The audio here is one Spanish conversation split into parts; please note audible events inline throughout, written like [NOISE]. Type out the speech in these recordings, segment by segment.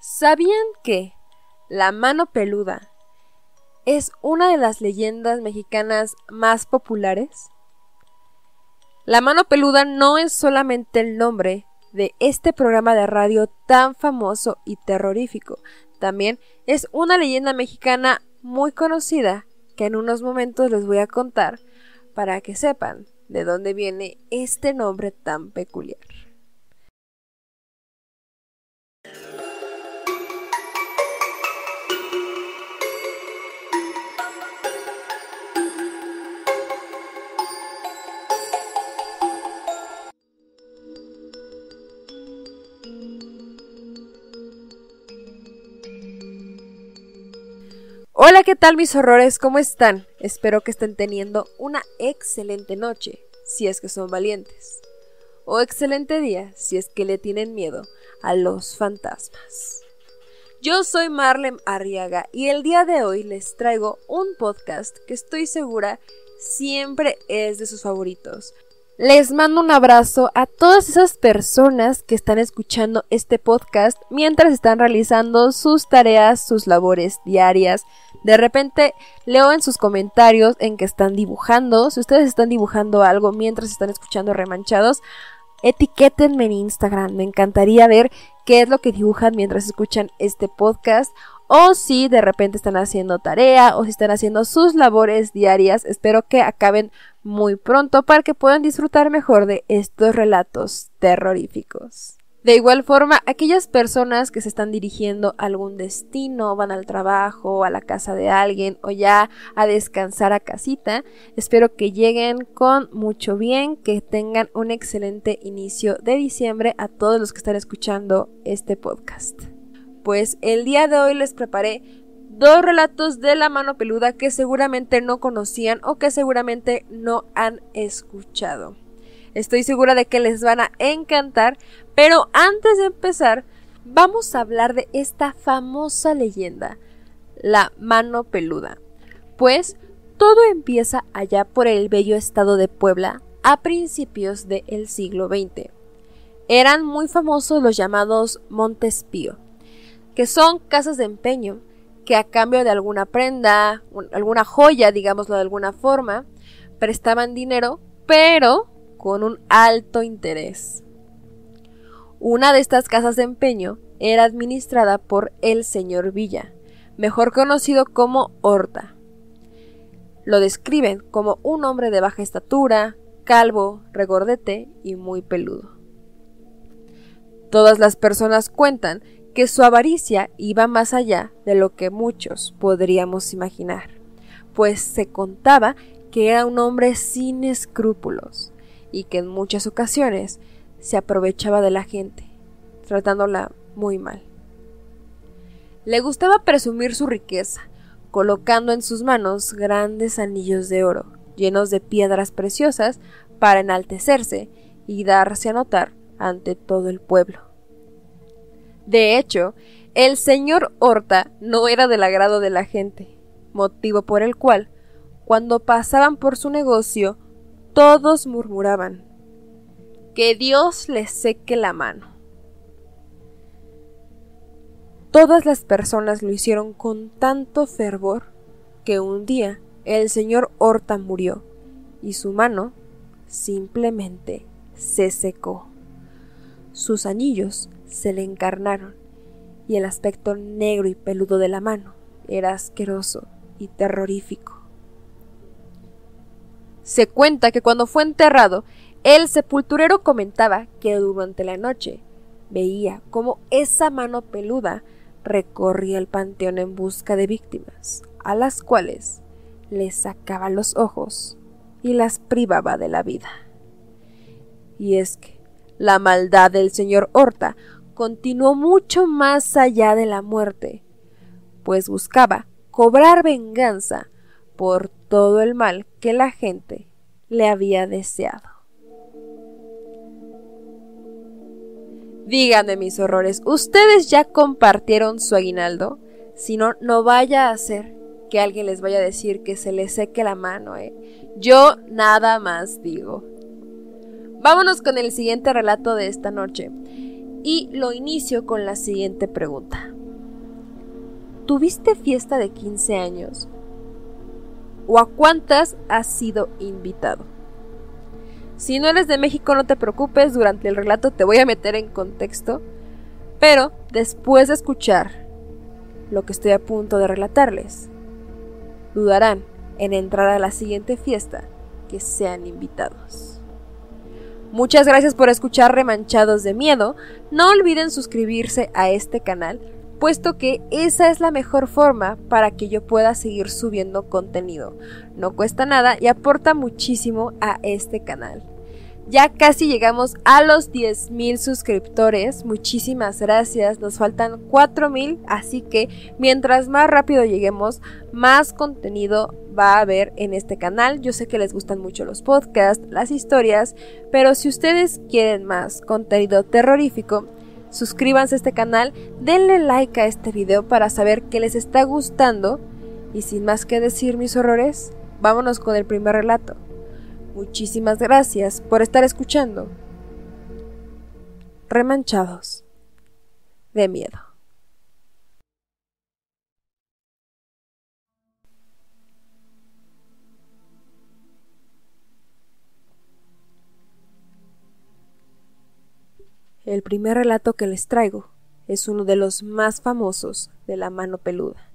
¿Sabían que la mano peluda es una de las leyendas mexicanas más populares? La mano peluda no es solamente el nombre de este programa de radio tan famoso y terrorífico, también es una leyenda mexicana muy conocida que en unos momentos les voy a contar para que sepan de dónde viene este nombre tan peculiar. Hola, ¿qué tal mis horrores? ¿Cómo están? Espero que estén teniendo una excelente noche, si es que son valientes. O excelente día, si es que le tienen miedo a los fantasmas. Yo soy Marlem Arriaga y el día de hoy les traigo un podcast que estoy segura siempre es de sus favoritos. Les mando un abrazo a todas esas personas que están escuchando este podcast mientras están realizando sus tareas, sus labores diarias, de repente leo en sus comentarios en que están dibujando. Si ustedes están dibujando algo mientras están escuchando remanchados, etiquétenme en Instagram. Me encantaría ver qué es lo que dibujan mientras escuchan este podcast. O si de repente están haciendo tarea o si están haciendo sus labores diarias. Espero que acaben muy pronto para que puedan disfrutar mejor de estos relatos terroríficos. De igual forma, aquellas personas que se están dirigiendo a algún destino, van al trabajo, a la casa de alguien o ya a descansar a casita, espero que lleguen con mucho bien, que tengan un excelente inicio de diciembre a todos los que están escuchando este podcast. Pues el día de hoy les preparé dos relatos de la mano peluda que seguramente no conocían o que seguramente no han escuchado. Estoy segura de que les van a encantar, pero antes de empezar, vamos a hablar de esta famosa leyenda, la mano peluda. Pues todo empieza allá por el bello estado de Puebla a principios del siglo XX. Eran muy famosos los llamados Montespío, que son casas de empeño que a cambio de alguna prenda, alguna joya, digámoslo de alguna forma, prestaban dinero, pero con un alto interés. Una de estas casas de empeño era administrada por el señor Villa, mejor conocido como Horta. Lo describen como un hombre de baja estatura, calvo, regordete y muy peludo. Todas las personas cuentan que su avaricia iba más allá de lo que muchos podríamos imaginar, pues se contaba que era un hombre sin escrúpulos, y que en muchas ocasiones se aprovechaba de la gente, tratándola muy mal. Le gustaba presumir su riqueza, colocando en sus manos grandes anillos de oro, llenos de piedras preciosas, para enaltecerse y darse a notar ante todo el pueblo. De hecho, el señor Horta no era del agrado de la gente, motivo por el cual, cuando pasaban por su negocio, todos murmuraban, que Dios les seque la mano. Todas las personas lo hicieron con tanto fervor que un día el señor Horta murió y su mano simplemente se secó. Sus anillos se le encarnaron y el aspecto negro y peludo de la mano era asqueroso y terrorífico. Se cuenta que cuando fue enterrado, el sepulturero comentaba que durante la noche veía cómo esa mano peluda recorría el panteón en busca de víctimas, a las cuales les sacaba los ojos y las privaba de la vida. Y es que la maldad del señor Horta continuó mucho más allá de la muerte, pues buscaba cobrar venganza por todo el mal que la gente le había deseado. Díganme mis horrores, ¿ustedes ya compartieron su aguinaldo? Si no, no vaya a ser que alguien les vaya a decir que se les seque la mano, ¿eh? Yo nada más digo. Vámonos con el siguiente relato de esta noche. y lo inicio con la siguiente pregunta. ¿Tuviste fiesta de 15 años? ¿O a cuántas has sido invitado? Si no eres de México no te preocupes, durante el relato te voy a meter en contexto, pero después de escuchar lo que estoy a punto de relatarles, dudarán en entrar a la siguiente fiesta que sean invitados. Muchas gracias por escuchar Remanchados de Miedo. No olviden suscribirse a este canal, puesto que esa es la mejor forma para que yo pueda seguir subiendo contenido. No cuesta nada y aporta muchísimo a este canal. Ya casi llegamos a los 10.000 suscriptores. Muchísimas gracias. Nos faltan 4.000. Así que mientras más rápido lleguemos, más contenido va a haber en este canal. Yo sé que les gustan mucho los podcasts, las historias. Pero si ustedes quieren más contenido terrorífico, suscríbanse a este canal. Denle like a este video para saber que les está gustando. Y sin más que decir mis horrores, vámonos con el primer relato. Muchísimas gracias por estar escuchando. Remanchados de miedo. El primer relato que les traigo es uno de los más famosos de la mano peluda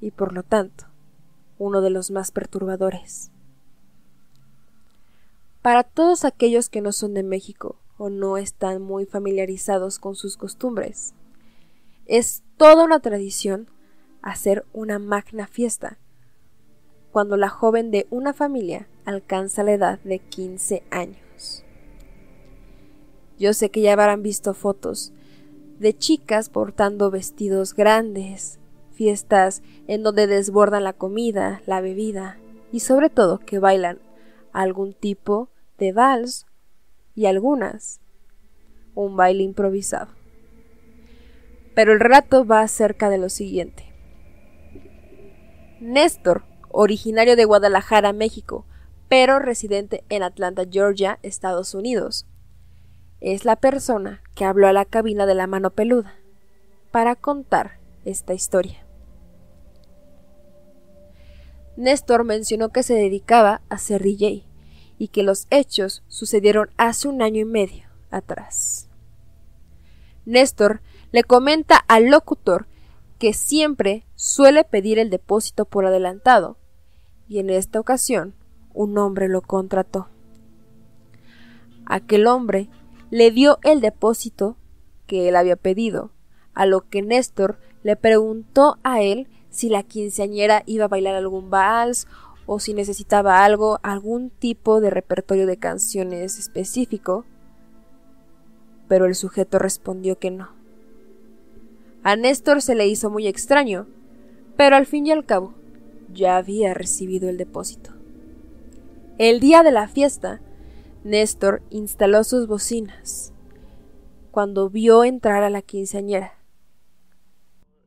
y por lo tanto uno de los más perturbadores. Para todos aquellos que no son de México o no están muy familiarizados con sus costumbres, es toda una tradición hacer una magna fiesta cuando la joven de una familia alcanza la edad de 15 años. Yo sé que ya habrán visto fotos de chicas portando vestidos grandes, fiestas en donde desbordan la comida, la bebida y sobre todo que bailan algún tipo de vals y algunas un baile improvisado. Pero el relato va acerca de lo siguiente. Néstor, originario de Guadalajara, México, pero residente en Atlanta, Georgia, Estados Unidos, es la persona que habló a la cabina de la mano peluda para contar esta historia. Néstor mencionó que se dedicaba a ser DJ y que los hechos sucedieron hace un año y medio atrás. Néstor le comenta al locutor que siempre suele pedir el depósito por adelantado, y en esta ocasión un hombre lo contrató. Aquel hombre le dio el depósito que él había pedido, a lo que Néstor le preguntó a él si la quinceañera iba a bailar algún vals o si necesitaba algo, algún tipo de repertorio de canciones específico, pero el sujeto respondió que no. A Néstor se le hizo muy extraño, pero al fin y al cabo ya había recibido el depósito. El día de la fiesta, Néstor instaló sus bocinas cuando vio entrar a la quinceañera.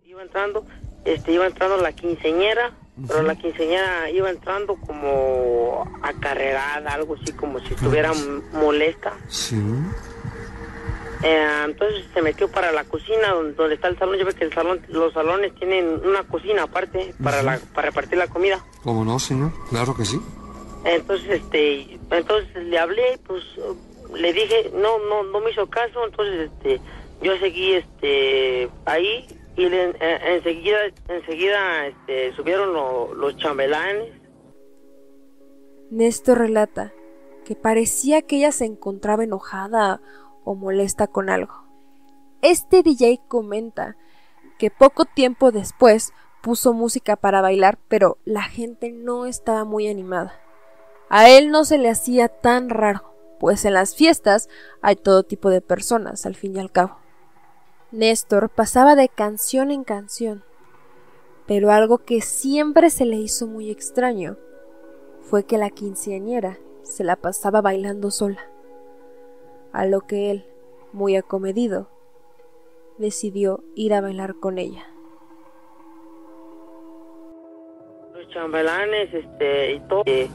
Iba entrando, este, iba entrando la quinceañera pero la quinceañera iba entrando como acarreada, algo así como si estuviera molesta. Sí. Eh, entonces se metió para la cocina donde, está el salón. Yo veo que el salón, los salones tienen una cocina aparte para, la, para repartir la comida. ¿Cómo no, señor? Claro que sí. Entonces, este, entonces le hablé, pues le dije, no, no, no me hizo caso. Entonces, este, yo seguí, este, ahí y eh, enseguida, enseguida este, subieron los chambelanes. Néstor relata que parecía que ella se encontraba enojada o molesta con algo. Este DJ comenta que poco tiempo después puso música para bailar, pero la gente no estaba muy animada. A él no se le hacía tan raro, pues en las fiestas hay todo tipo de personas, al fin y al cabo. Néstor pasaba de canción en canción, pero algo que siempre se le hizo muy extraño fue que la quinceañera se la pasaba bailando sola, a lo que él, muy acomedido, decidió ir a bailar con ella. Los chambelanes, este, y todo. Eh,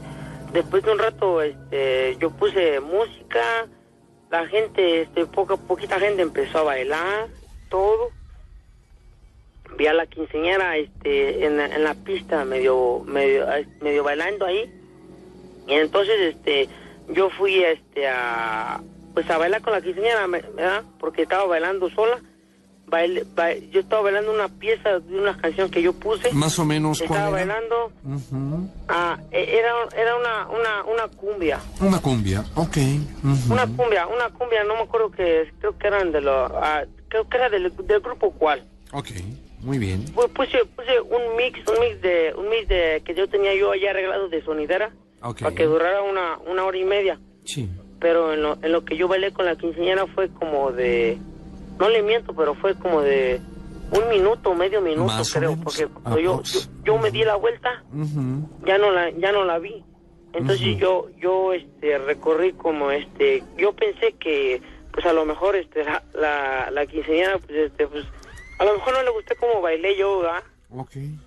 después de un rato, este, yo puse música, la gente, este, poca, poquita gente empezó a bailar, todo. Vi a la quinceñera, este, en, en la pista, medio, medio, medio bailando ahí. Y entonces, este, yo fui, este, a, pues a bailar con la quinceñera, ¿verdad? Porque estaba bailando sola yo estaba bailando una pieza de una canción que yo puse. Más o menos. Estaba bailando. Ah, e, era, era una, una, una cumbia. Una cumbia, ok. Una cumbia, una cumbia, no me acuerdo que, creo que eran de los, ah, creo que era del, grupo cual. Ok, muy bien. Puse, puse un mix, un mix de, un mix de, que yo tenía yo allá arreglado de sonidera. Para que durara una, una hora y media. Sí. Pero en lo, en lo que yo bailé con la quinceañera fue como de no le miento, pero fue como de un minuto, medio minuto, creo, porque yo, yo, me di la vuelta, ya no la ya no la vi. Entonces yo yo este recorrí como este, yo pensé que pues a lo mejor este la la, la quinceañera pues este pues a lo mejor no le gusté como bailé yo, ¿verdad? Okay.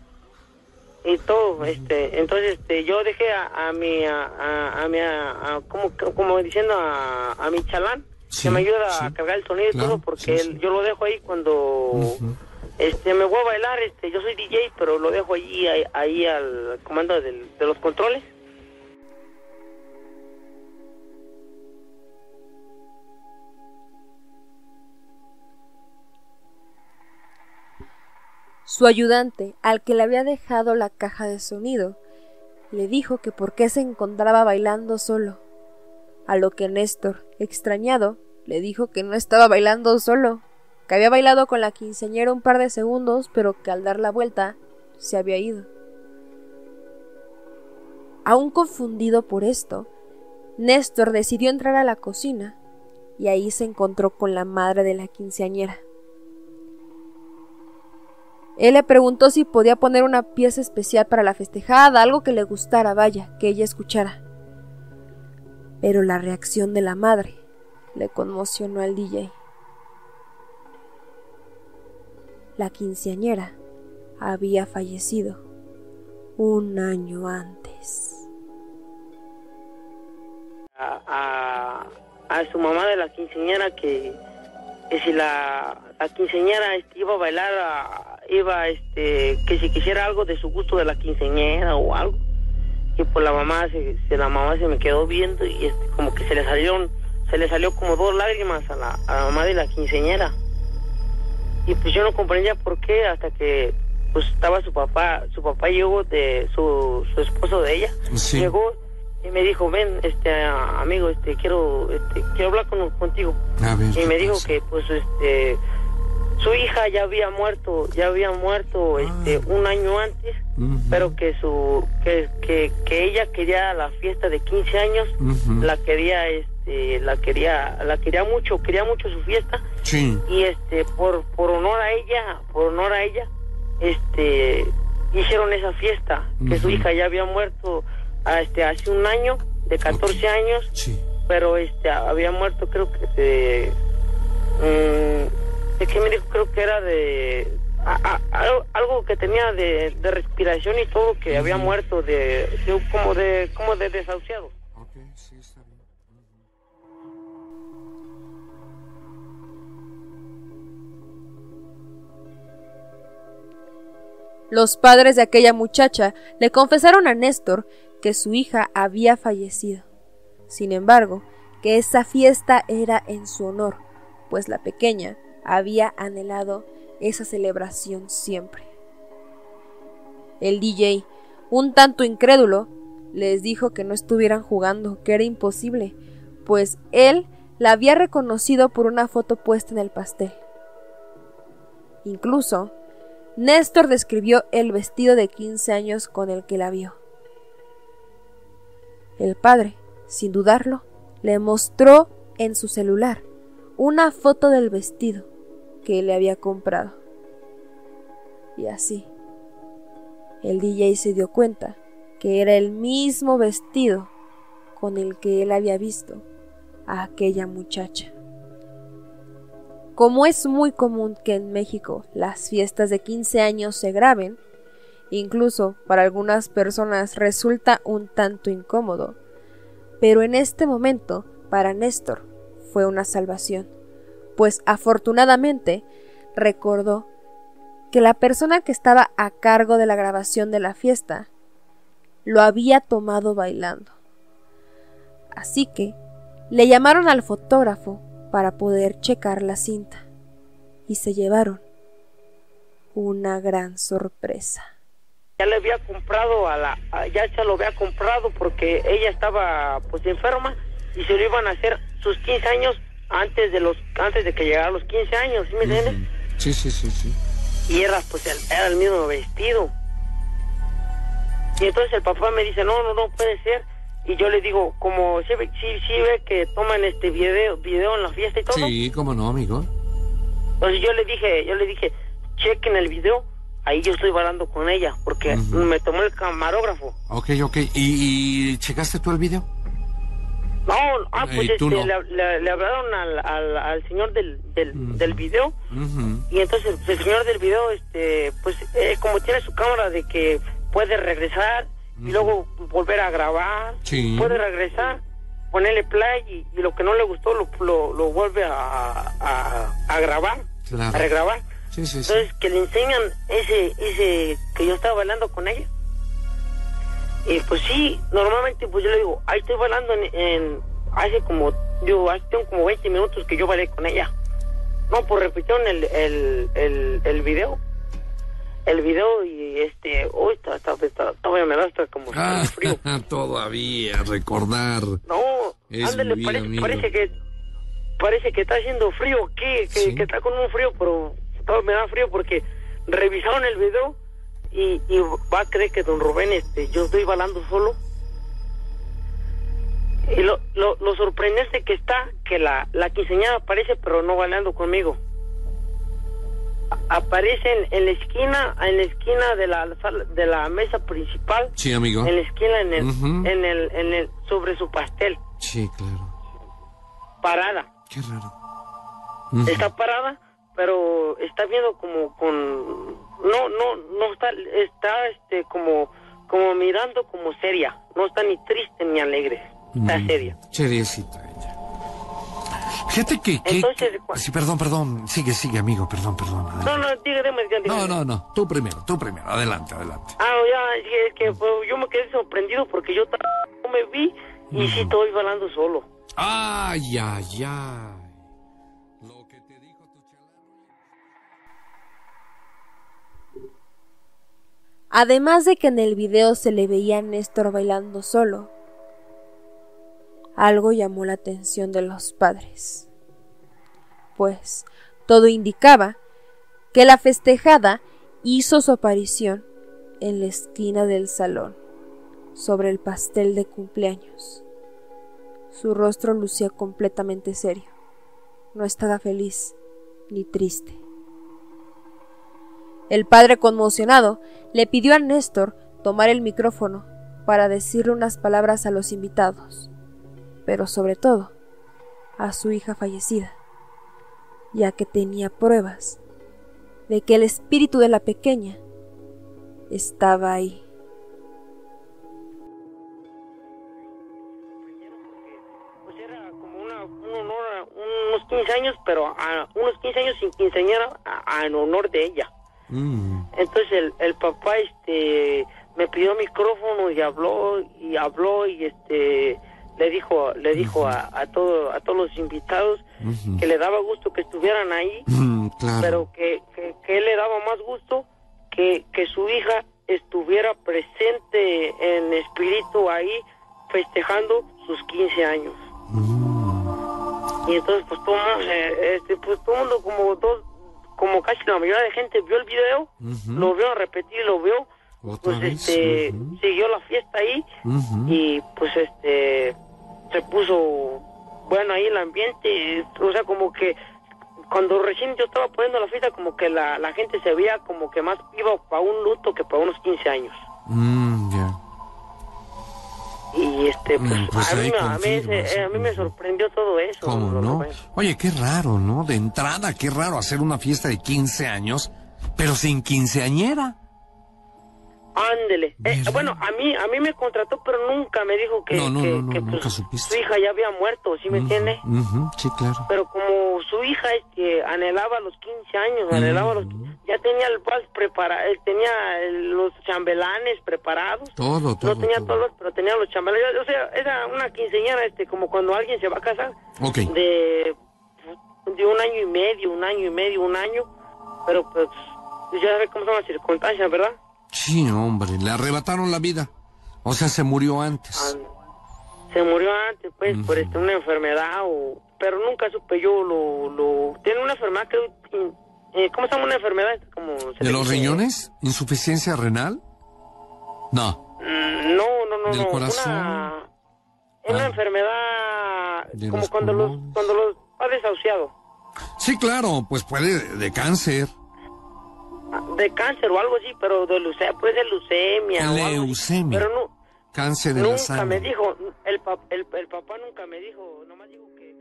Y todo, este, entonces este yo dejé a, a mi a, a, mi a, como como diciendo a, a mi chalán que me ayuda a cargar el sonido y todo porque yo lo dejo ahí cuando este me voy a bailar este yo soy DJ pero lo dejo allí ahí, al comando de los controles. Su ayudante, al que le había dejado la caja de sonido, le dijo que por qué se encontraba bailando solo, a lo que Néstor, extrañado, le dijo que no estaba bailando solo, que había bailado con la quinceañera un par de segundos, pero que al dar la vuelta se había ido. Aún confundido por esto, Néstor decidió entrar a la cocina y ahí se encontró con la madre de la quinceañera. Él le preguntó si podía poner una pieza especial para la festejada, algo que le gustara, vaya, que ella escuchara. Pero la reacción de la madre le conmocionó al DJ. La quinceañera había fallecido un año antes. A, su mamá de la quinceañera que, si la, la quinceañera este, iba a bailar, iba este, que si quisiera algo de su gusto de la quinceañera o algo. Y pues la mamá se, la mamá se me quedó viendo y este, como que se le salieron se le salió como dos lágrimas a la, a la mamá de la quinceñera. Y pues yo no comprendía por qué hasta que pues estaba su papá, su papá llegó de su, su esposo de ella, llegó y me dijo, ven, este amigo, este quiero este, quiero hablar con, contigo. y me dijo que pues este su hija ya había muerto, ya había muerto este ah. un año antes, pero que su que, que, que, ella quería la fiesta de 15 años, la quería este este, la quería la quería mucho quería mucho su fiesta. Y este por por honor a ella por honor a ella este hicieron esa fiesta que su hija ya había muerto a, este hace un año de 14 años pero este había muerto creo que de mm, de qué me dijo creo que era de algo que tenía de, respiración y todo que había muerto de, como de como de desahuciado Los padres de aquella muchacha le confesaron a Néstor que su hija había fallecido. Sin embargo, que esa fiesta era en su honor, pues la pequeña había anhelado esa celebración siempre. El DJ, un tanto incrédulo, les dijo que no estuvieran jugando, que era imposible, pues él la había reconocido por una foto puesta en el pastel. Incluso Néstor describió el vestido de 15 años con el que la vio. El padre, sin dudarlo, le mostró en su celular una foto del vestido que le había comprado. Y así, el DJ se dio cuenta que era el mismo vestido con el que él había visto a aquella muchacha. Como es muy común que en México las fiestas de 15 años se graben, incluso para algunas personas resulta un tanto incómodo, pero en este momento, para Néstor, fue una salvación, pues afortunadamente recordó que la persona que estaba a cargo de la grabación de la fiesta lo había tomado bailando. Así que le llamaron al fotógrafo para poder checar la cinta y se llevaron una gran sorpresa. Ya le había comprado a la, ya se lo había comprado porque ella estaba pues enferma y se lo iban a hacer sus 15 años antes de los, antes de que llegara a los 15 años, ¿sí me entiendes? Sí, sí, sí, sí. Y era pues el, era el mismo vestido. Y entonces el papá me dice, no, no, no puede ser. Y yo le digo, como si ve, ve que toman este video, video en la fiesta y todo. Sí, cómo no, amigo. Entonces yo le dije, yo le dije, chequen el video, ahí yo estoy bailando con ella, porque me tomó el camarógrafo. Ok, ok. ¿Y, y checaste tú el video? No, ah, pues este, le, hablaron al, al, señor del, del, del video y entonces el señor del video, este, pues eh, como tiene su cámara de que puede regresar y luego volver a grabar, puede regresar, ponerle play y, lo que no le gustó lo, lo, vuelve a, a, grabar, a regrabar. Entonces, que le enseñan ese, ese que yo estaba bailando con ella. Y pues sí, normalmente pues yo le digo, ahí estoy bailando en, hace como, yo hace como 20 minutos que yo bailé con ella. No, pues repitieron el, el, el, el video. El video y este, uy, está, está, está, todavía me da hasta como ah, frío. [LAUGHS] todavía, recordar. No, ándale, parece, parece, que parece que está haciendo frío, que, que, que está con un frío, pero me da frío porque revisaron el video y, y va a creer que don Rubén, este, yo estoy bailando solo. Y lo, lo, lo sorprendente que está, que la, la quinceañera aparece, pero no bailando conmigo. Aparece en, la esquina, en la esquina de la de la mesa principal. Sí, amigo. En la esquina, en el, en el, en el, sobre su pastel. Sí, claro. Parada. Qué raro. Está parada, pero está viendo como con no, no, no está, está este como, como mirando como seria. No está ni triste ni alegre. Está mm, seria. Seriecita. Fíjate que, Entonces, Sí, perdón, perdón. Sigue, sigue, amigo. Perdón, perdón. No, no, dígame, dígame. No, no, no. Tú primero, tú primero. Adelante, adelante. Ah, ya, es que pues, yo me quedé sorprendido porque yo no me vi y sí estoy hablando solo. Ay, ay, ay. Además de que en el video se le veía a Néstor bailando solo, algo llamó la atención de los padres, pues todo indicaba que la festejada hizo su aparición en la esquina del salón, sobre el pastel de cumpleaños. Su rostro lucía completamente serio. No estaba feliz ni triste. El padre conmocionado le pidió a Néstor tomar el micrófono para decirle unas palabras a los invitados, pero sobre todo a su hija fallecida, ya que tenía pruebas de que el espíritu de la pequeña estaba ahí. Pues era como una, un honor, unos 15 años, pero a unos 15 años sin quinceañera en honor de ella. Mm. Entonces el, el, papá este me pidió micrófono y habló y habló y este le dijo le dijo a, a todo a todos los invitados que le daba gusto que estuvieran ahí mm, pero que, que, él le daba más gusto que, que su hija estuviera presente en espíritu ahí festejando sus 15 años. Mm. y entonces pues todo eh, este pues todo mundo como dos como casi la mayoría de gente vio el video, lo vio a repetir, lo vio, pues este siguió la fiesta ahí y pues este se puso bueno ahí el ambiente, o sea como que cuando recién yo estaba poniendo la fiesta como que la, la gente se veía como que más iba para un luto que para unos 15 años. Mm, y este, pues, mm, pues a, mí, a, mí, me sorprendió todo eso. ¿Cómo no? Oye, qué raro, ¿no? De entrada, qué raro hacer una fiesta de 15 años, pero sin quinceañera. Ándele. Eh, bueno, a mí a mí me contrató, pero nunca me dijo que, pues, su hija ya había muerto, ¿sí me entiende? sí, claro. Pero como su hija este, anhelaba los 15 años, anhelaba los ya tenía el vals preparado, tenía los chambelanes preparados. Todo, todo. No tenía todos, pero tenía los chambelanes. O sea, era una quinceañera, este, como cuando alguien se va a casar. Ok. De, de un año y medio, un año y medio, un año. Pero pues, ya sabes cómo son las circunstancias, ¿verdad? Sí, hombre, le arrebataron la vida. O sea, se murió antes. Ah, se murió antes, pues, por este, una enfermedad o... Pero nunca supe yo lo... lo... Tiene una enfermedad que... Eh, ¿Cómo se llama una enfermedad? Como ¿De los riñones? ¿Insuficiencia renal? No. Mm, no, no, no. ¿Del corazón? Una, una ah. enfermedad... como cuando los, cuando los ha desahuciado. Sí, claro, pues puede de cáncer de cáncer o algo así, pero de leucemia, puede ser leucemia. Leucemia. pero no. Cáncer de nunca la sangre. me dijo, el, el, el, papá nunca me dijo, nomás dijo que.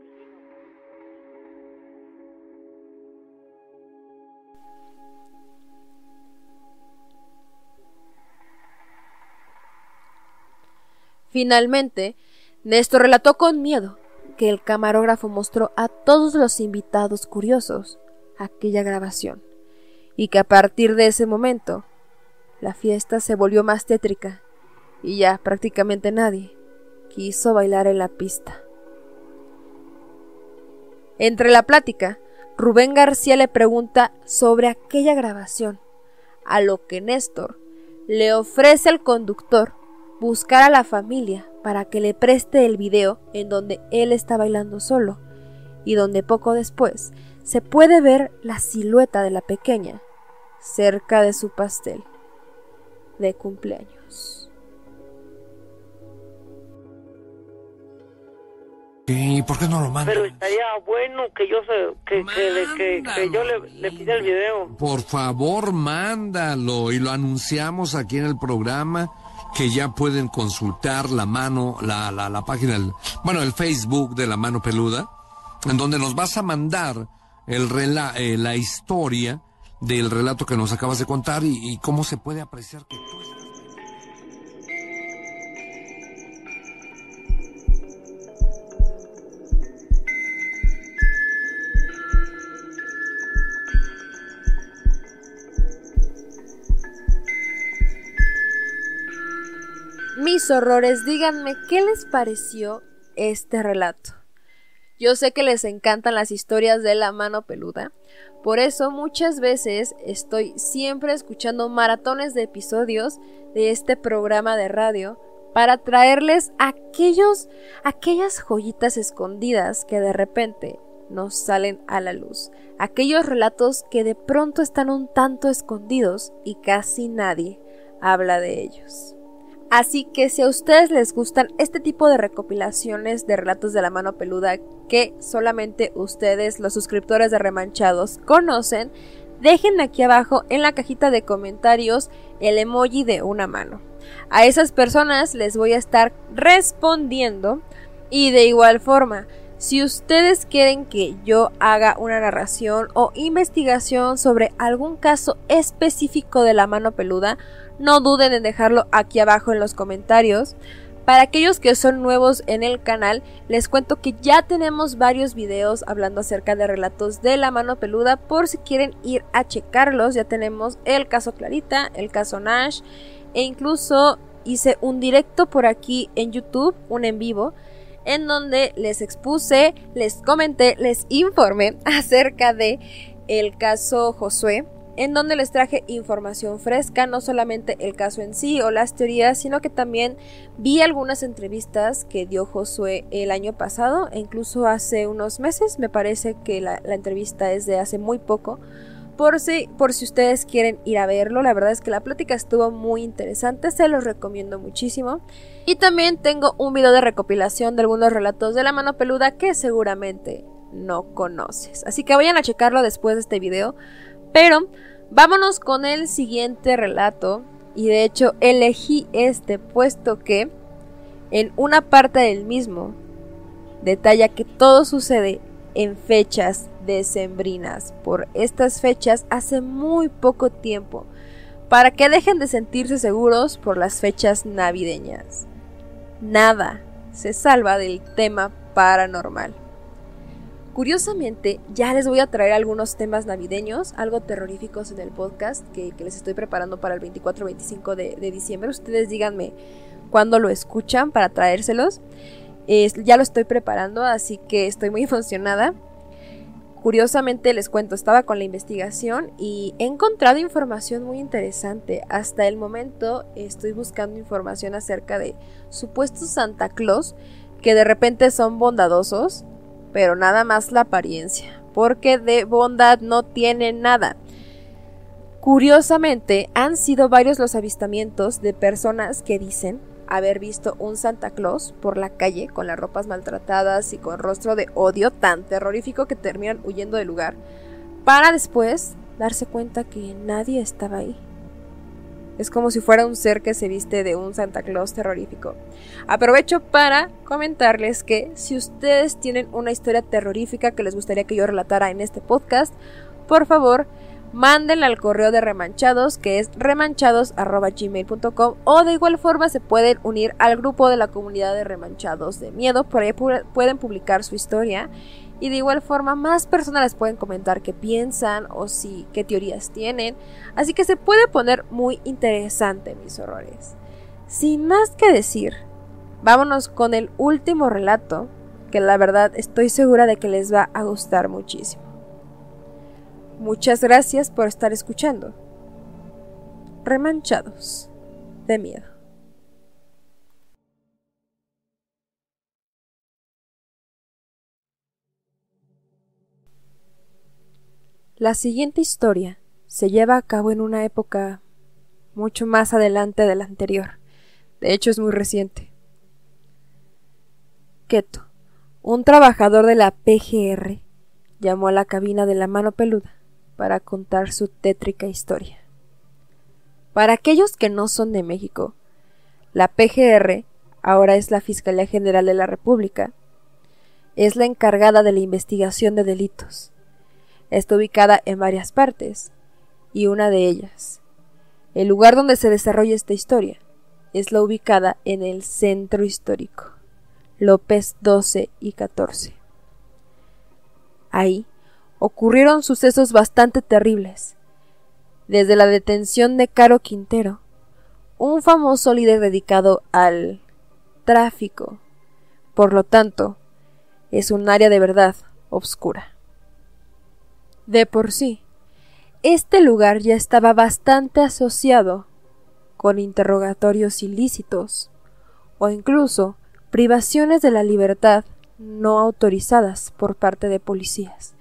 Finalmente, Néstor relató con miedo que el camarógrafo mostró a todos los invitados curiosos aquella grabación y que a partir de ese momento la fiesta se volvió más tétrica y ya prácticamente nadie quiso bailar en la pista. Entre la plática, Rubén García le pregunta sobre aquella grabación, a lo que Néstor le ofrece al conductor buscar a la familia para que le preste el video en donde él está bailando solo y donde poco después se puede ver la silueta de la pequeña cerca de su pastel de cumpleaños. ¿Y por qué no lo manda? Pero estaría bueno que yo que, que, que, yo le, le pida el video. Por favor, mándalo y lo anunciamos aquí en el programa que ya pueden consultar la mano, la, la, la página, bueno, el Facebook de la mano peluda, en donde nos vas a mandar el rela, eh, la historia del relato que nos acabas de contar y, cómo se puede apreciar que tú Mis horrores, díganme qué les pareció este relato. Yo sé que les encantan las historias de la mano peluda, por eso muchas veces estoy siempre escuchando maratones de episodios de este programa de radio para traerles aquellos, aquellas joyitas escondidas que de repente nos salen a la luz, aquellos relatos que de pronto están un tanto escondidos y casi nadie habla de ellos. Así que si a ustedes les gustan este tipo de recopilaciones de relatos de la mano peluda que solamente ustedes, los suscriptores de Remanchados, conocen, déjenme aquí abajo en la cajita de comentarios el emoji de una mano. A esas personas les voy a estar respondiendo y de igual forma, si ustedes quieren que yo haga una narración o investigación sobre algún caso específico de la mano peluda, no duden en dejarlo aquí abajo en los comentarios. Para aquellos que son nuevos en el canal, les cuento que ya tenemos varios videos hablando acerca de relatos de la mano peluda por si quieren ir a checarlos. Ya tenemos el caso Clarita, el caso Nash e incluso hice un directo por aquí en YouTube, un en vivo, en donde les expuse, les comenté, les informé [LAUGHS] acerca de el caso Josué, en donde les traje información fresca, no solamente el caso en sí o las teorías, sino que también vi algunas entrevistas que dio Josué el año pasado, e incluso hace unos meses, me parece que la, entrevista es de hace muy poco. Por si, por si ustedes quieren ir a verlo, la verdad es que la plática estuvo muy interesante, se los recomiendo muchísimo. Y también tengo un video de recopilación de algunos relatos de la mano peluda que seguramente no conoces. Así que vayan a checarlo después de este video. Pero vámonos con el siguiente relato. Y de hecho elegí este puesto que en una parte del mismo detalla que todo sucede en fechas decembrinas. Por estas fechas hace muy poco tiempo para que dejen de sentirse seguros por las fechas navideñas. Nada se salva del tema paranormal. Curiosamente, ya les voy a traer algunos temas navideños, algo terroríficos en el podcast que, les estoy preparando para el 24-25 de, diciembre. Ustedes díganme cuándo lo escuchan para traérselos. ya lo estoy preparando, así que estoy muy [LAUGHS] emocionada. Curiosamente les cuento, estaba con la investigación y he encontrado información muy interesante. Hasta el momento estoy buscando información acerca de supuestos Santa Claus que de repente son bondadosos pero nada más la apariencia, porque de bondad no tiene nada. Curiosamente, han sido varios los avistamientos de personas que dicen haber visto un Santa Claus por la calle con las ropas maltratadas y con rostro de odio tan terrorífico que terminan huyendo del lugar, para después darse cuenta que nadie estaba ahí. Es como si fuera un ser que se viste de un Santa Claus terrorífico. Aprovecho para comentarles que si ustedes tienen una historia terrorífica que les gustaría que yo relatara en este podcast, por favor, mándenla al correo de remanchados que es remanchados.gmail.com o de igual forma se pueden unir al grupo de la comunidad de remanchados de miedo, por ahí pueden publicar su historia y de igual forma más personas les pueden comentar qué piensan o si qué teorías tienen, así que se puede poner muy interesante mis horrores. Sin más que decir, vámonos con el último relato, que la verdad estoy segura de que les va a gustar muchísimo. Muchas gracias por estar escuchando. Remanchados de miedo. La siguiente historia se lleva a cabo en una época mucho más adelante de la anterior. De hecho, es muy reciente. Keto, un trabajador de la PGR, llamó a la cabina de la mano peluda para contar su tétrica historia. Para aquellos que no son de México, la PGR ahora es la Fiscalía General de la República. Es la encargada de la investigación de delitos Está ubicada en varias partes, y una de ellas, el lugar donde se desarrolla esta historia, es la ubicada en el centro histórico, López 12 y 14. Ahí ocurrieron sucesos bastante terribles, desde la detención de Caro Quintero, un famoso líder dedicado al tráfico. Por lo tanto, es un área de verdad oscura. De por sí, este lugar ya estaba bastante asociado con interrogatorios ilícitos o incluso privaciones de la libertad no autorizadas por parte de policías.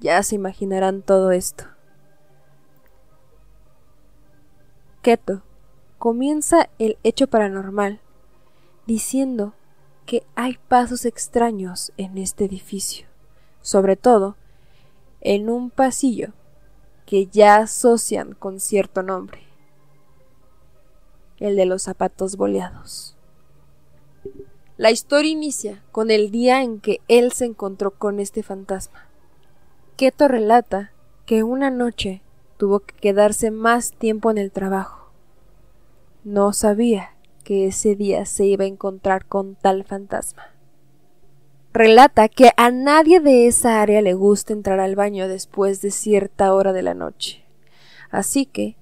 Ya se imaginarán todo esto. Keto comienza el hecho paranormal diciendo que hay pasos extraños en este edificio, sobre todo en un pasillo que ya asocian con cierto nombre, el de los zapatos boleados. La historia inicia con el día en que él se encontró con este fantasma. Keto relata que una noche tuvo que quedarse más tiempo en el trabajo. No sabía que ese día se iba a encontrar con tal fantasma relata que a nadie de esa área le gusta entrar al baño después de cierta hora de la noche. Así que,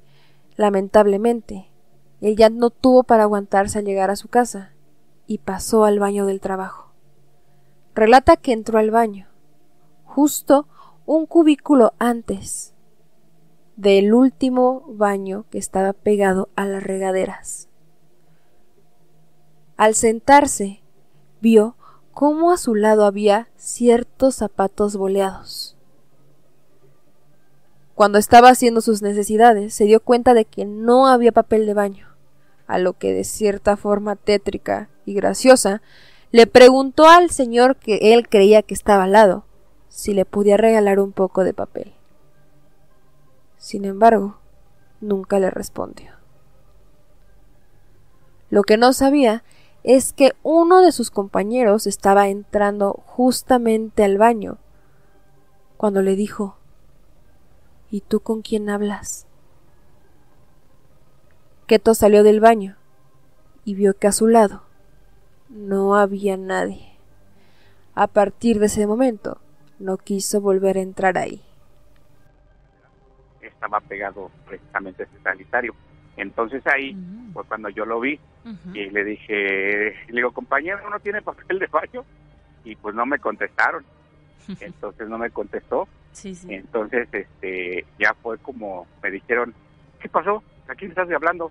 lamentablemente, él ya no tuvo para aguantarse al llegar a su casa y pasó al baño del trabajo. Relata que entró al baño, justo un cubículo antes del último baño que estaba pegado a las regaderas. Al sentarse, vio cómo a su lado había ciertos zapatos boleados. Cuando estaba haciendo sus necesidades, se dio cuenta de que no había papel de baño, a lo que de cierta forma tétrica y graciosa, le preguntó al señor que él creía que estaba al lado si le podía regalar un poco de papel. Sin embargo, nunca le respondió. Lo que no sabía es que uno de sus compañeros estaba entrando justamente al baño cuando le dijo ¿Y tú con quién hablas? Keto salió del baño y vio que a su lado no había nadie. A partir de ese momento, no quiso volver a entrar ahí. Estaba pegado precisamente a ese sanitario. Entonces ahí fue cuando yo lo vi y le dije, le digo, compañero, ¿no tiene papel de baño? Y pues no me contestaron. [LAUGHS] Entonces no me contestó. Entonces este ya fue como me dijeron, ¿qué pasó? ¿A quién estás hablando?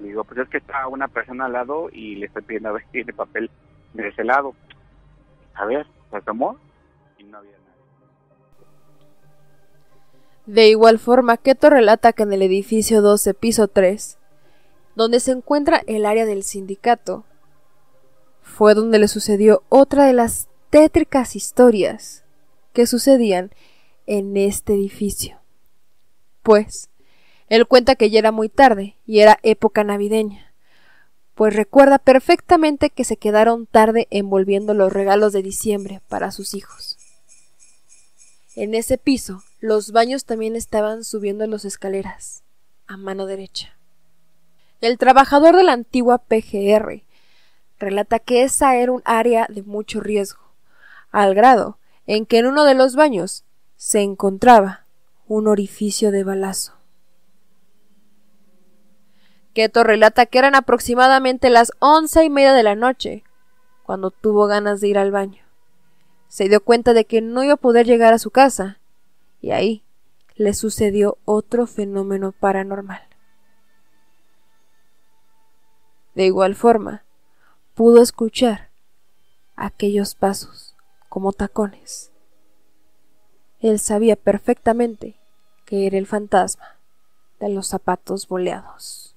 digo, pues es que está una persona al lado y le estoy pidiendo a ver si tiene papel de ese lado. A ver, se tomó y no había de igual forma, Keto relata que en el edificio 12, piso 3, donde se encuentra el área del sindicato, fue donde le sucedió otra de las tétricas historias que sucedían en este edificio. Pues, él cuenta que ya era muy tarde y era época navideña, pues recuerda perfectamente que se quedaron tarde envolviendo los regalos de diciembre para sus hijos. En ese piso los baños también estaban subiendo las escaleras, a mano derecha. El trabajador de la antigua PGR relata que esa era un área de mucho riesgo, al grado en que en uno de los baños se encontraba un orificio de balazo. Keto relata que eran aproximadamente las once y media de la noche cuando tuvo ganas de ir al baño. Se dio cuenta de que no iba a poder llegar a su casa y ahí le sucedió otro fenómeno paranormal. De igual forma, pudo escuchar aquellos pasos como tacones. Él sabía perfectamente que era el fantasma de los zapatos boleados.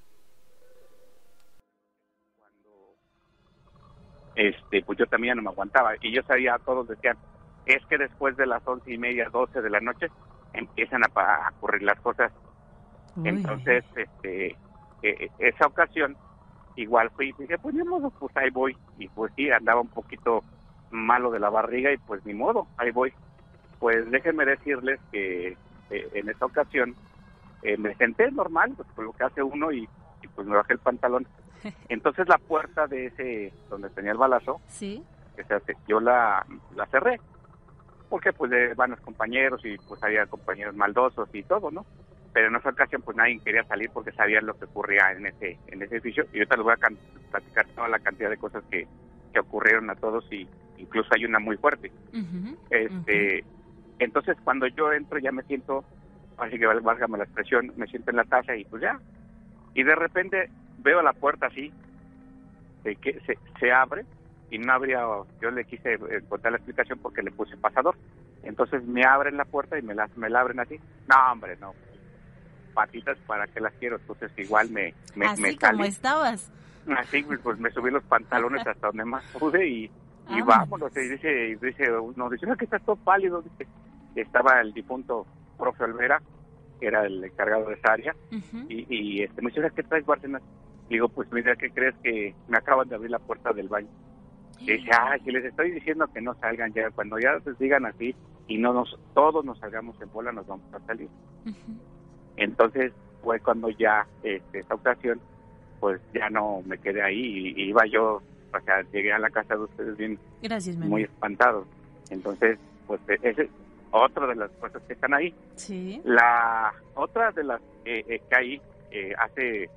Este, pues yo también no me aguantaba y yo sabía, todos decían, es que después de las once y media, doce de la noche, empiezan a, ocurrir las cosas. Entonces, este, e, esa ocasión, igual fui y dije, pues ni modo, pues ahí voy. Y pues sí, andaba un poquito malo de la barriga y pues ni modo, ahí voy. Pues déjenme decirles que eh, en esa ocasión eh, me senté normal, pues por lo que hace uno y, pues me bajé el pantalón. Entonces la puerta de ese, donde tenía el balazo, ¿Sí? que se yo la, la cerré porque pues van los compañeros y pues había compañeros maldosos y todo, ¿no? Pero en esa ocasión pues nadie quería salir porque sabían lo que ocurría en ese en ese edificio y ahorita les voy a platicar toda la cantidad de cosas que, que ocurrieron a todos y incluso hay una muy fuerte. este Entonces cuando yo entro ya me siento, así que válgame la expresión, me siento en la taza y pues ya. Y de repente veo la puerta así, que se, se abre y no habría, yo le quise encontrar la explicación porque le puse pasador. Entonces me abren la puerta y me la, me la abren así. No, hombre, no. Patitas, ¿para qué las quiero? Entonces igual me, me, así como estabas. Así, pues, pues me subí los pantalones hasta donde más pude y, y vámonos. Y dice, dice, nos dice, no, que estás todo pálido. Dice, estaba el difunto profe Olvera, que era el encargado de esa área, y, y este, me dice, ¿qué traes, Bárcenas? Digo, pues mira, ¿qué crees que me acaban de abrir la puerta del baño? Y dice, ah, si les estoy diciendo que no salgan ya, cuando ya se digan así y no nos, todos nos salgamos en bola, nos vamos a salir. Entonces fue cuando ya, este, esta ocasión, pues ya no me quedé ahí y, iba yo, o sea, llegué a la casa de ustedes bien, muy espantado. Entonces, pues e, ese es otra de las cosas que están ahí. Sí. La otra de las eh, que hay, eh, hace,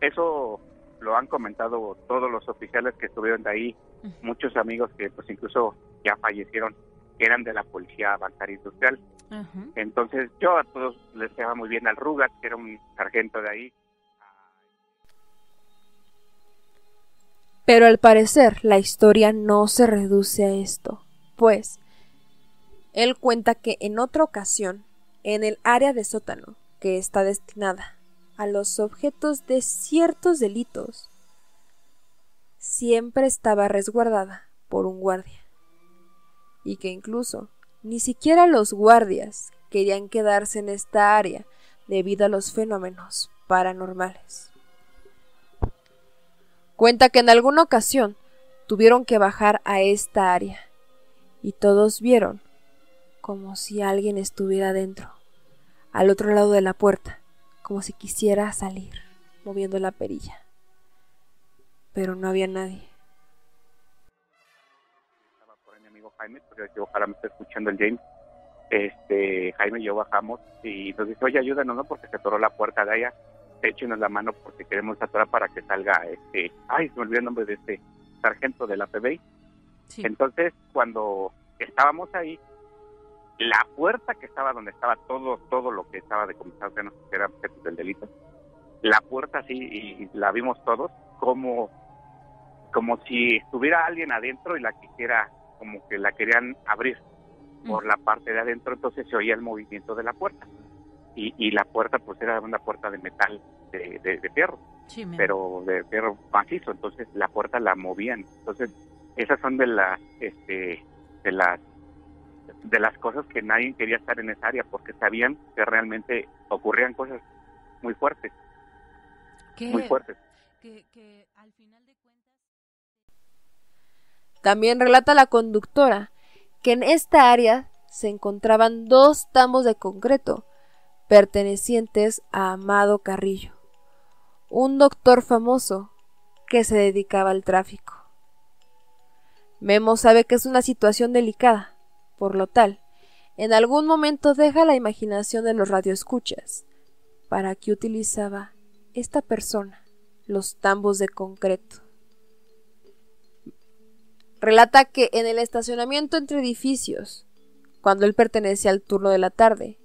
eso lo han comentado todos los oficiales que estuvieron de ahí muchos amigos que pues incluso ya fallecieron, eran de la policía bancaria industrial. Entonces yo a todos les quedaba muy bien al Rugat, que era un sargento de ahí. Pero al parecer la historia no se reduce a esto, pues él cuenta que en otra ocasión, en el área de sótano, que está destinada a los objetos de ciertos delitos, siempre estaba resguardada por un guardia, y que incluso ni siquiera los guardias querían quedarse en esta área debido a los fenómenos paranormales. Cuenta que en alguna ocasión tuvieron que bajar a esta área y todos vieron como si alguien estuviera dentro, al otro lado de la puerta, como si quisiera salir moviendo la perilla. Pero no había nadie. Estaba por ahí mi amigo Jaime, porque ojalá me esté escuchando el James. Este, Jaime y yo bajamos y nos dice, oye, ayúdanos, ¿no? Porque se atoró la puerta de allá. Échenos la mano porque queremos atorar para que salga este, ay, se me olvidó el nombre de este sargento de la PBI. Entonces, cuando estábamos ahí, la puerta que estaba donde estaba todo todo lo que estaba decomisado que era objeto del delito la puerta así y la vimos todos como como si estuviera alguien adentro y la quisiera como que la querían abrir por mm. la parte de adentro entonces se oía el movimiento de la puerta. Y, y la puerta pues era una puerta de metal de, de, fierro pero de fierro macizo entonces la puerta la movían. Entonces esas son de las este de las de las cosas que nadie quería estar en esa área porque sabían que realmente ocurrían cosas muy fuertes. muy fuertes. También relata la conductora que en esta área se encontraban dos tambos de concreto pertenecientes a Amado Carrillo, un doctor famoso que se dedicaba al tráfico. Memo sabe que es una situación delicada, por lo tal, en algún momento deja la imaginación de los radioescuchas. ¿Para qué utilizaba esta persona los tambos de concreto? Relata que en el estacionamiento entre edificios, cuando él pertenecía al turno de la tarde,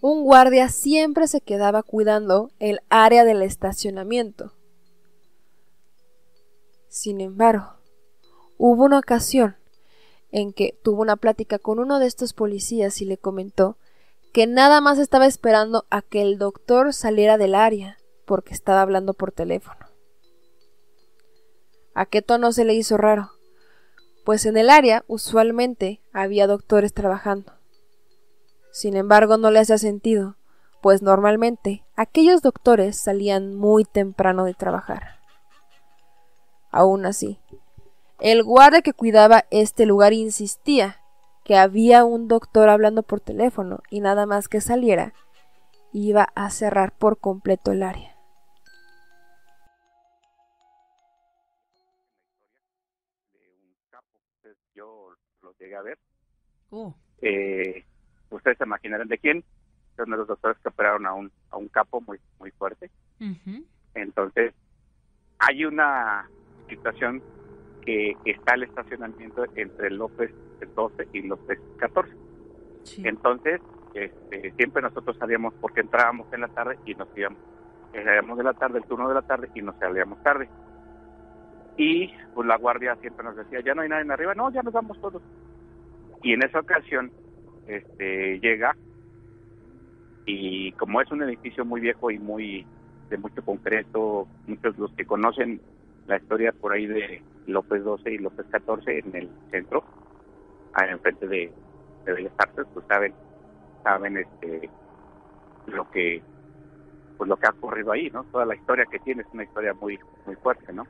un guardia siempre se quedaba cuidando el área del estacionamiento. Sin embargo, hubo una ocasión en que tuvo una plática con uno de estos policías y le comentó que nada más estaba esperando a que el doctor saliera del área porque estaba hablando por teléfono. ¿A qué tono se le hizo raro? Pues en el área usualmente había doctores trabajando. Sin embargo, no le hacía sentido, pues normalmente aquellos doctores salían muy temprano de trabajar. Aún así, el guardia que cuidaba este lugar insistía que había un doctor hablando por teléfono y nada más que saliera iba a cerrar por completo el área. Yo lo llegué a ver. Oh. Eh, ustedes se imaginarán de quién. Son de los doctores que operaron a un, a un capo muy, muy fuerte. Entonces, hay una situación que está el estacionamiento entre López 12 y López 14. Entonces, este, siempre nosotros salíamos porque entrábamos en la tarde y nos íbamos. Salíamos de la tarde, el turno de la tarde y nos salíamos tarde. Y pues la guardia siempre nos decía, ya no hay nadie en arriba, no, ya nos vamos todos. Y en esa ocasión este, llega y como es un edificio muy viejo y muy de mucho concreto, muchos los que conocen la historia por ahí de López 12 y López 14 en el centro, enfrente de, de Bellas Artes, pues saben, saben este lo que pues lo que ha ocurrido ahí, ¿no? Toda la historia que tiene es una historia muy muy fuerte, ¿no?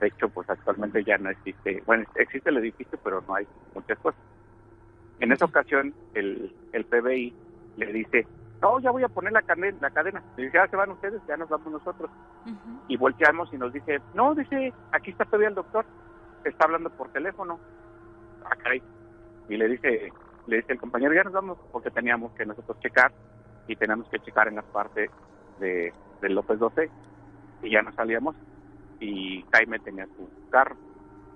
De hecho, pues actualmente ya no existe, bueno, existe el edificio, pero no hay muchas cosas. En esa ocasión, el, el PBI le dice, no, ya voy a poner la, cadena, la cadena. Y dice, ah, se van ustedes, ya nos vamos nosotros. Y volteamos y nos dice, no, dice, aquí está todavía el doctor, está hablando por teléfono. ah, Y le dice, le dice el compañero, ya nos vamos, porque teníamos que nosotros checar y tenemos que checar en la parte de, de López 12 y ya nos salíamos y Jaime tenía su carro.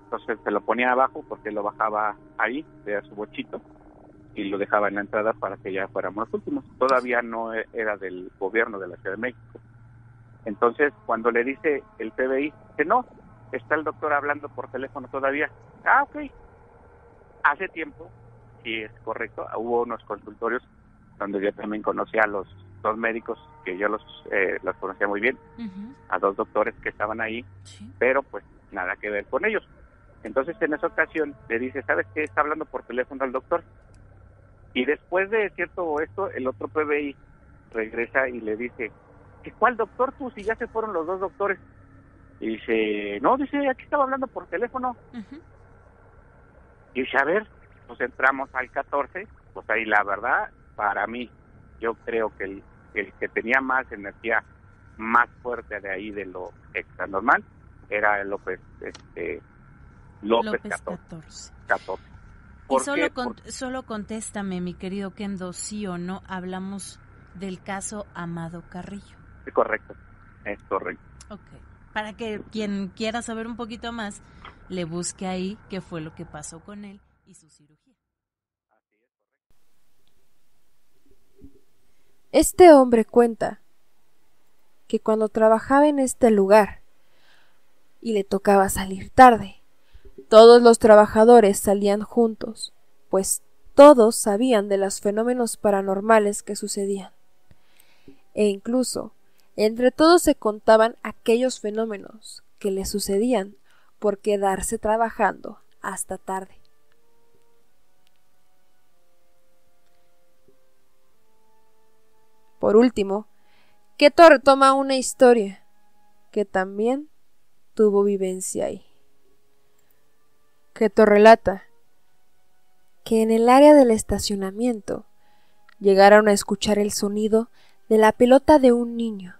Entonces se lo ponía abajo porque lo bajaba ahí, de su bochito y lo dejaba en la entrada para que ya fuéramos los últimos. Todavía no e, era del gobierno de la Ciudad de México. Entonces, cuando le dice el PBI, que no, está el doctor hablando por teléfono todavía. Ah, ok. Hace tiempo, si es correcto, hubo unos consultorios donde yo también conocí a los dos médicos que yo los, eh, los conocía muy bien, a dos doctores que estaban ahí, pero pues nada que ver con ellos. Entonces en esa ocasión le dice, ¿sabes qué? Está hablando por teléfono al doctor. Y después de cierto esto, el otro PBI regresa y le dice, ¿cuál doctor tú? Si ya se fueron los dos doctores. Y dice, no, dice, aquí estaba hablando por teléfono. Y dice, a ver, pues entramos al 14, pues ahí la verdad, para mí, yo creo que el, el que tenía más energía más fuerte de ahí de lo extra normal era López este López, 14. 14. Y solo, solo contéstame, mi querido Kendo, sí o no hablamos del caso Amado Carrillo. Es correcto, es correcto. Ok, para que quien quiera saber un poquito más, le busque ahí qué fue lo que pasó con él y su cirugía. Este hombre cuenta que cuando trabajaba en este lugar y le tocaba salir tarde, todos los trabajadores salían juntos, pues todos sabían de los fenómenos paranormales que sucedían. E incluso, entre todos se contaban aquellos fenómenos que le sucedían por quedarse trabajando hasta tarde. Por último, Keto retoma una historia que también tuvo vivencia ahí. Keto relata que en el área del estacionamiento llegaron a escuchar el sonido de la pelota de un niño,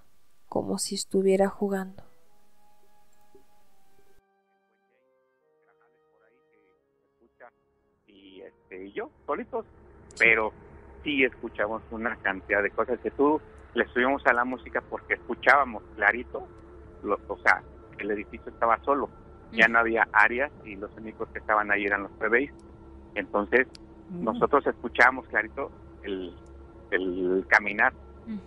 como si estuviera jugando. Este, y yo, solitos, pero sí escuchamos una cantidad de cosas que tú le subimos a la música porque escuchábamos clarito, o sea, el edificio estaba solo, ya no había áreas y los únicos que estaban ahí eran los PBIs. Entonces, nosotros escuchábamos clarito el, el caminar,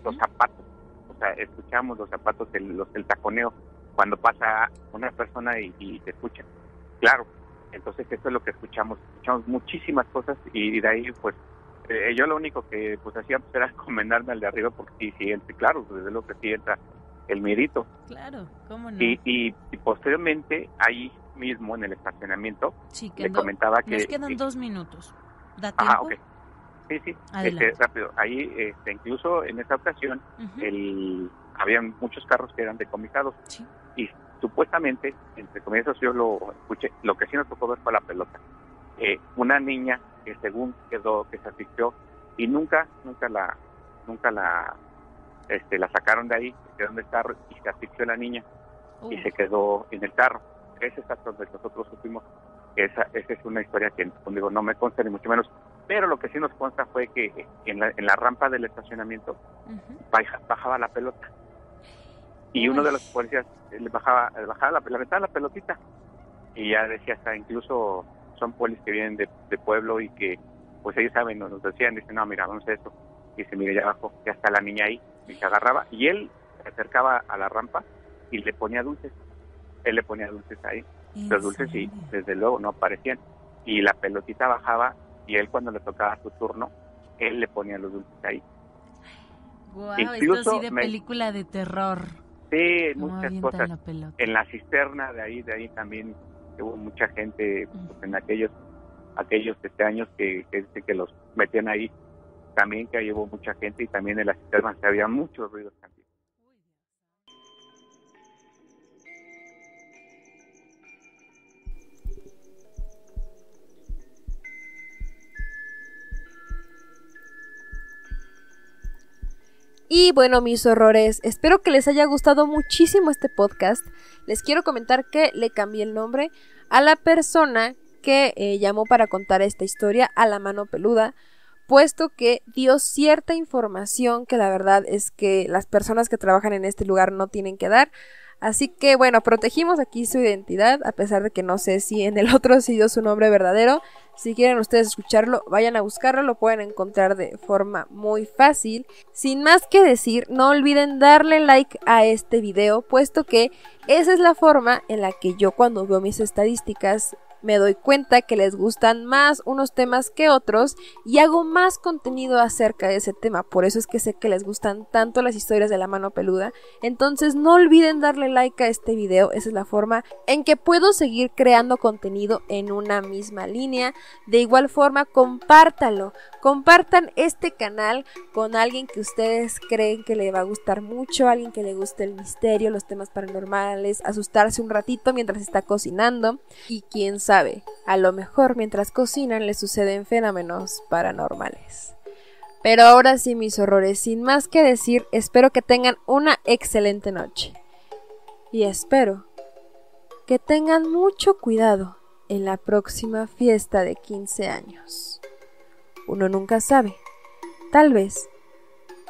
los zapatos, o sea, escuchamos los zapatos, el, los, el taconeo, cuando pasa una persona y, y te escucha. Claro, entonces eso es lo que escuchamos, escuchamos muchísimas cosas y de ahí pues eh, yo lo único que pues hacía pues, era [LAUGHS] comendarme al de arriba porque sí, sí, claro, desde luego que sí entra el miedito. Claro, cómo no. Y, y, posteriormente, ahí mismo en el estacionamiento, le comentaba que... Nos quedan dos minutos. ¿Da tiempo? Ah, ok. Sí, sí, este, rápido. Ahí, este, incluso en esa ocasión, el, había muchos carros que eran decomisados. Sí. Y supuestamente, entre comillas, yo lo escuché, lo que sí nos tocó ver fue la pelota. Eh, una niña que según quedó, que se asistió y nunca, nunca la, nunca la este, la sacaron de ahí, se quedó en el carro y se asfixió la niña y se quedó en el carro. Ese es hasta donde nosotros supimos esa, esa es una historia que digo, no me consta ni mucho menos, pero lo que sí nos consta fue que en la, en la rampa del estacionamiento bajaba la pelota. Y uno de los policías le bajaba, bajaba la, la, la pelotita. Y ya decía hasta incluso son polis que vienen de, pueblo y que pues ellos saben, nos, decían, dicen, no, mira, vamos a esto. Y se mira allá abajo, ya está la niña ahí, y se agarraba, y él se acercaba a la rampa y le ponía dulces. Él le ponía dulces ahí. Los dulces sí, desde luego no aparecían. Y la pelotita bajaba y él cuando le tocaba su turno, él le ponía los dulces ahí. Wow, Incluso esto sí de película de terror. Sí, muchas cosas. en la cisterna de ahí, de ahí también hubo mucha gente pues, en aquellos aquellos este años que, que, que los metían ahí también que llevó mucha gente y también en las cisternas había muchos ruidos también. Y bueno, mis horrores, espero que les haya gustado muchísimo este podcast. Les quiero comentar que le cambié el nombre a la persona que eh, llamó para contar esta historia a la mano peluda puesto que dio cierta información que la verdad es que las personas que trabajan en este lugar no tienen que dar. Así que bueno, protegimos aquí su identidad, a pesar de que no sé si en el [LAUGHS] otro sí dio su nombre verdadero. Si quieren ustedes escucharlo, vayan a buscarlo, lo pueden encontrar de forma muy fácil. Sin más que decir, no olviden darle like a este video, puesto que esa es la forma en la que yo cuando veo mis estadísticas me doy cuenta que les gustan más unos temas que otros y hago más contenido acerca de ese tema. Por eso es que sé que les gustan tanto las historias de la mano peluda. Entonces no olviden darle like a este video. Esa es la forma en que puedo seguir creando contenido en una misma línea. De igual forma, compártalo. Compartan este canal con alguien que ustedes creen que le va a gustar mucho, alguien que le guste el misterio, los temas paranormales, asustarse un ratito mientras está cocinando y quién a lo mejor mientras cocinan les suceden fenómenos paranormales. Pero ahora sí, mis horrores, sin más que decir, espero que tengan una excelente noche. Y espero que tengan mucho cuidado en la próxima fiesta de 15 años. Uno nunca sabe. Tal vez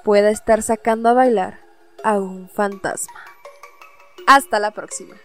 pueda estar sacando a bailar a un fantasma. Hasta la próxima.